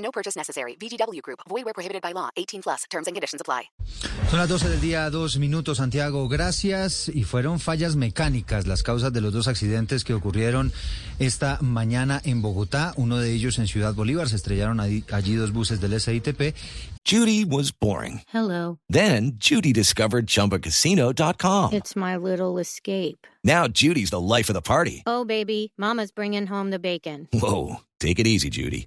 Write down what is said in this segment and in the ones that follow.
No purchase necessary. VGW Group. Void where prohibited by law. 18 plus. Terms and conditions apply. Son las 12 del día, dos minutos, Santiago. Gracias. Y fueron fallas mecánicas las causas de los dos accidentes que ocurrieron esta mañana en Bogotá. Uno de ellos en Ciudad Bolívar. Se estrellaron allí, allí dos buses del SITP. Judy was boring. Hello. Then Judy discovered ChumbaCasino.com. It's my little escape. Now Judy's the life of the party. Oh, baby, Mama's bringing home the bacon. Whoa, take it easy, Judy.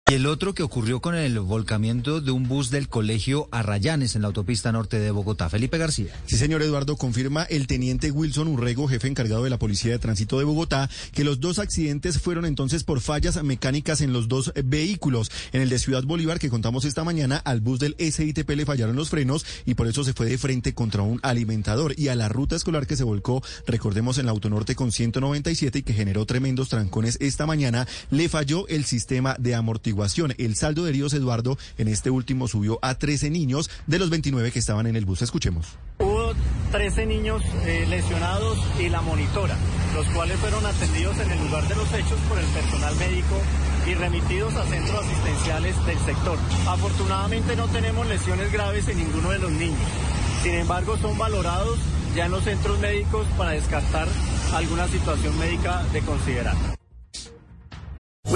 Y el otro que ocurrió con el volcamiento de un bus del colegio Arrayanes en la autopista norte de Bogotá. Felipe García. Sí, señor Eduardo, confirma el teniente Wilson Urrego, jefe encargado de la Policía de Tránsito de Bogotá, que los dos accidentes fueron entonces por fallas mecánicas en los dos vehículos. En el de Ciudad Bolívar, que contamos esta mañana, al bus del SITP le fallaron los frenos y por eso se fue de frente contra un alimentador. Y a la ruta escolar que se volcó, recordemos, en la Autonorte con 197 y que generó tremendos trancones esta mañana, le falló el sistema de amortiguación. El saldo de heridos, Eduardo, en este último subió a 13 niños de los 29 que estaban en el bus. Escuchemos. Hubo 13 niños eh, lesionados y la monitora, los cuales fueron atendidos en el lugar de los hechos por el personal médico y remitidos a centros asistenciales del sector. Afortunadamente no tenemos lesiones graves en ninguno de los niños. Sin embargo, son valorados ya en los centros médicos para descartar alguna situación médica de considerar.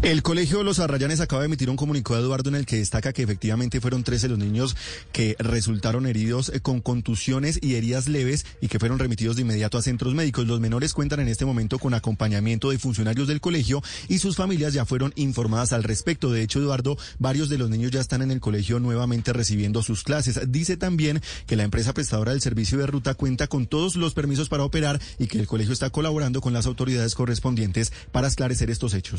El Colegio Los Arrayanes acaba de emitir un comunicado, Eduardo, en el que destaca que efectivamente fueron 13 los niños que resultaron heridos eh, con contusiones y heridas leves y que fueron remitidos de inmediato a centros médicos. Los menores cuentan en este momento con acompañamiento de funcionarios del colegio y sus familias ya fueron informadas al respecto. De hecho, Eduardo, varios de los niños ya están en el colegio nuevamente recibiendo sus clases. Dice también que la empresa prestadora del servicio de ruta cuenta con todos los permisos para operar y que el colegio está colaborando con las autoridades correspondientes para esclarecer estos hechos.